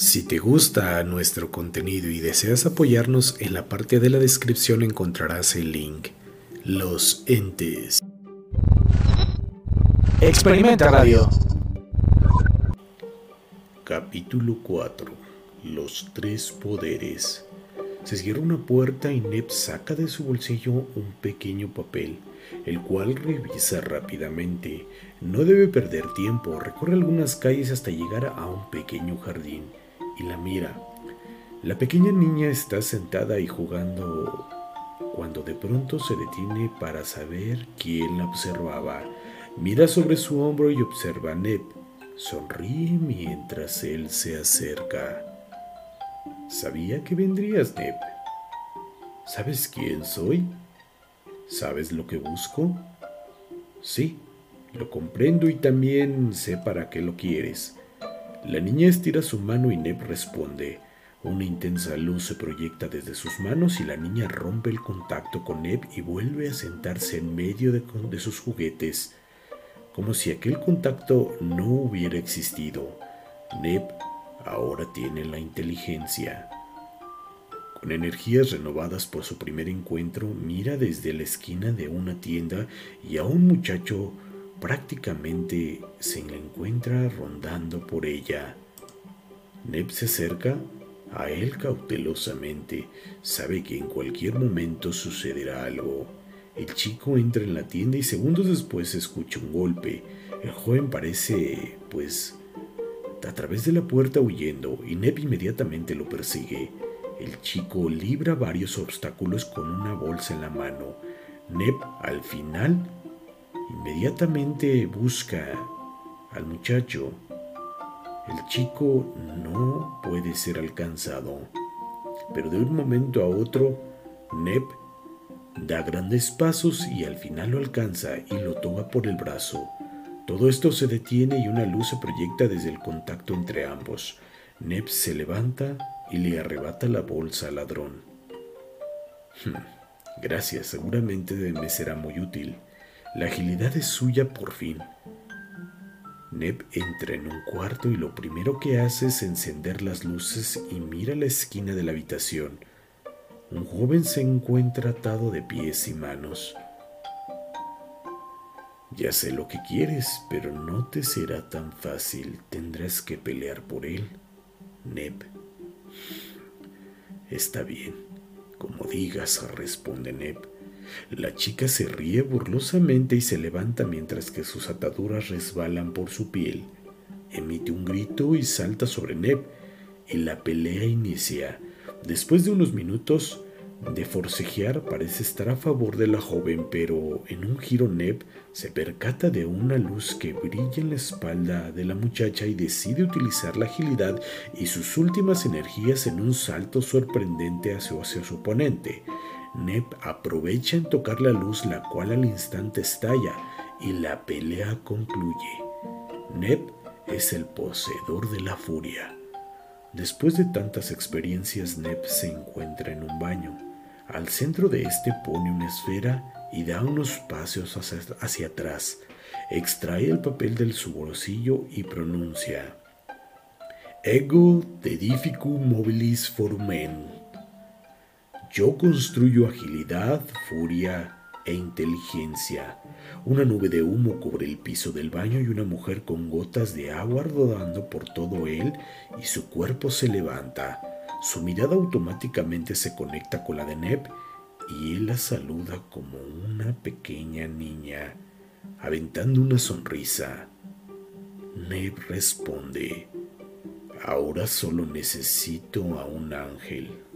Si te gusta nuestro contenido y deseas apoyarnos, en la parte de la descripción encontrarás el link. Los entes. Experimenta Radio. Capítulo 4. Los tres poderes. Se cierra una puerta y Neb saca de su bolsillo un pequeño papel, el cual revisa rápidamente. No debe perder tiempo, recorre algunas calles hasta llegar a un pequeño jardín y la mira. La pequeña niña está sentada y jugando cuando de pronto se detiene para saber quién la observaba. Mira sobre su hombro y observa a Neb. Sonríe mientras él se acerca. Sabía que vendrías, Neb. ¿Sabes quién soy? ¿Sabes lo que busco? Sí, lo comprendo y también sé para qué lo quieres. La niña estira su mano y Neb responde. Una intensa luz se proyecta desde sus manos y la niña rompe el contacto con Neb y vuelve a sentarse en medio de, sus juguetes, como si aquel contacto no hubiera existido. Neb ahora tiene la inteligencia. Con energías renovadas por su primer encuentro, mira desde la esquina de una tienda y a un muchacho prácticamente se encuentra rondando por ella. Neb se acerca a él cautelosamente, sabe que en cualquier momento sucederá algo. El chico entra en la tienda y segundos después escucha un golpe. El joven parece, pues, a través de la puerta huyendo y Neb inmediatamente lo persigue. El chico libra varios obstáculos con una bolsa en la mano. Neb al final Inmediatamente busca al muchacho. El chico no puede ser alcanzado, pero de un momento a otro, Neb da grandes pasos y al final lo alcanza y lo toma por el brazo. Todo esto se detiene y una luz se proyecta desde el contacto entre ambos. Neb se levanta y le arrebata la bolsa al ladrón. Hmm, gracias, seguramente me será muy útil. La agilidad es suya por fin. Neb entra en un cuarto y lo primero que hace es encender las luces y mira la esquina de la habitación. Un joven se encuentra atado de pies y manos. Ya sé lo que quieres, pero no te será tan fácil. Tendrás que pelear por él. Neb. Está bien. Como digas, responde Neb. La chica se ríe burlosamente y se levanta mientras que sus ataduras resbalan por su piel. Emite un grito y salta sobre Neb, y la pelea inicia. Después de unos minutos de forcejear, parece estar a favor de la joven, pero en un giro Neb se percata de una luz que brilla en la espalda de la muchacha y decide utilizar la agilidad y sus últimas energías en un salto sorprendente hacia, hacia su oponente. Neb aprovecha en tocar la luz, la cual al instante estalla y la pelea concluye. Neb es el poseedor de la furia. Después de tantas experiencias, Neb se encuentra en un baño. Al centro de este pone una esfera y da unos pasos hacia, atrás. Extrae el papel del su bolsillo y pronuncia: Ego dedificum mobilis forumen. Yo construyo agilidad, furia e inteligencia. Una nube de humo cubre el piso del baño y una mujer con gotas de agua rodando por todo él y su cuerpo se levanta. Su mirada automáticamente se conecta con la de Neb y él la saluda como una pequeña niña, aventando una sonrisa. Neb responde, ahora solo necesito a un ángel.